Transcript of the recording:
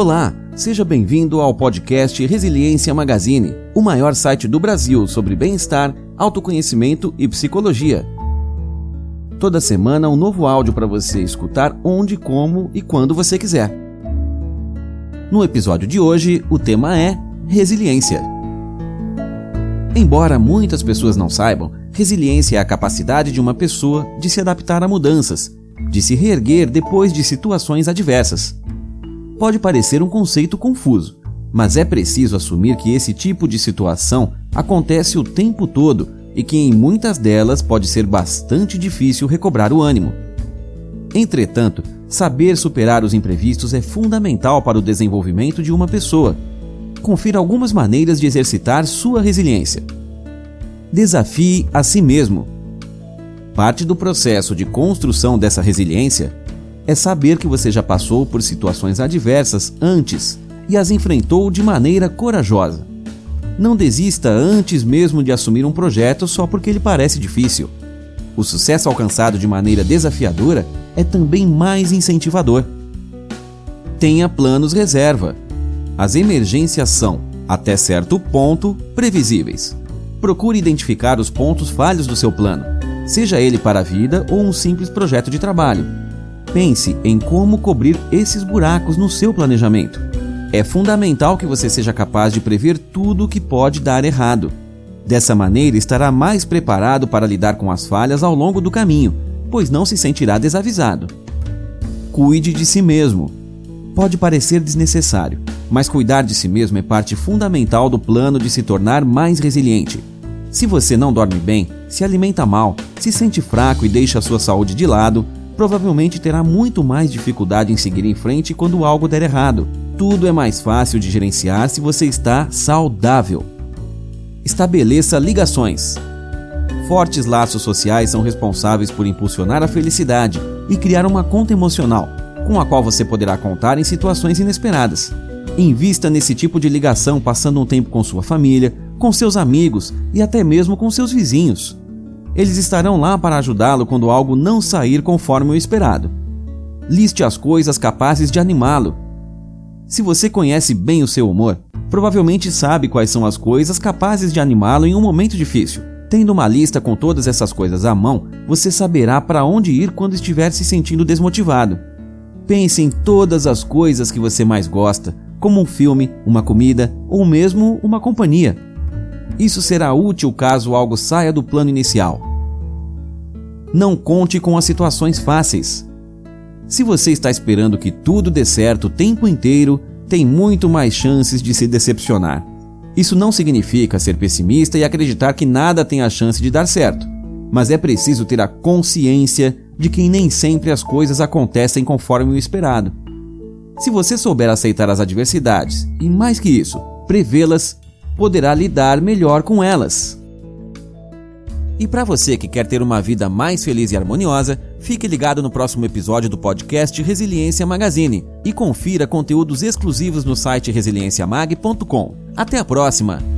Olá, seja bem-vindo ao podcast Resiliência Magazine, o maior site do Brasil sobre bem-estar, autoconhecimento e psicologia. Toda semana um novo áudio para você escutar onde, como e quando você quiser. No episódio de hoje, o tema é resiliência. Embora muitas pessoas não saibam, resiliência é a capacidade de uma pessoa de se adaptar a mudanças, de se reerguer depois de situações adversas pode parecer um conceito confuso, mas é preciso assumir que esse tipo de situação acontece o tempo todo e que em muitas delas pode ser bastante difícil recobrar o ânimo. Entretanto, saber superar os imprevistos é fundamental para o desenvolvimento de uma pessoa. Confira algumas maneiras de exercitar sua resiliência. Desafie a si mesmo. Parte do processo de construção dessa resiliência é saber que você já passou por situações adversas antes e as enfrentou de maneira corajosa. Não desista antes mesmo de assumir um projeto só porque ele parece difícil. O sucesso alcançado de maneira desafiadora é também mais incentivador. Tenha planos reserva. As emergências são, até certo ponto, previsíveis. Procure identificar os pontos falhos do seu plano, seja ele para a vida ou um simples projeto de trabalho Pense em como cobrir esses buracos no seu planejamento. É fundamental que você seja capaz de prever tudo o que pode dar errado. Dessa maneira, estará mais preparado para lidar com as falhas ao longo do caminho, pois não se sentirá desavisado. Cuide de si mesmo. Pode parecer desnecessário, mas cuidar de si mesmo é parte fundamental do plano de se tornar mais resiliente. Se você não dorme bem, se alimenta mal, se sente fraco e deixa a sua saúde de lado, provavelmente terá muito mais dificuldade em seguir em frente quando algo der errado. Tudo é mais fácil de gerenciar se você está saudável. Estabeleça ligações. Fortes laços sociais são responsáveis por impulsionar a felicidade e criar uma conta emocional, com a qual você poderá contar em situações inesperadas. Invista nesse tipo de ligação passando um tempo com sua família, com seus amigos e até mesmo com seus vizinhos. Eles estarão lá para ajudá-lo quando algo não sair conforme o esperado. Liste as coisas capazes de animá-lo. Se você conhece bem o seu humor, provavelmente sabe quais são as coisas capazes de animá-lo em um momento difícil. Tendo uma lista com todas essas coisas à mão, você saberá para onde ir quando estiver se sentindo desmotivado. Pense em todas as coisas que você mais gosta, como um filme, uma comida ou mesmo uma companhia. Isso será útil caso algo saia do plano inicial. Não conte com as situações fáceis. Se você está esperando que tudo dê certo o tempo inteiro, tem muito mais chances de se decepcionar. Isso não significa ser pessimista e acreditar que nada tem a chance de dar certo, mas é preciso ter a consciência de que nem sempre as coisas acontecem conforme o esperado. Se você souber aceitar as adversidades e, mais que isso, prevê-las, poderá lidar melhor com elas. E para você que quer ter uma vida mais feliz e harmoniosa, fique ligado no próximo episódio do podcast Resiliência Magazine e confira conteúdos exclusivos no site resilienciamag.com. Até a próxima!